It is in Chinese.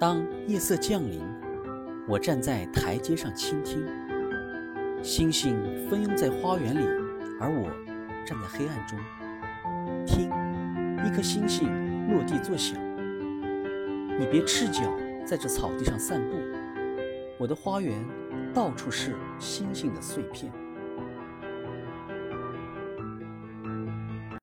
当夜色降临我站在台阶上倾听。星星蜂拥在花园里而我站在黑暗中听。一颗星星落地作响你别赤脚在这草地上散步我的花园到处是星星的碎片。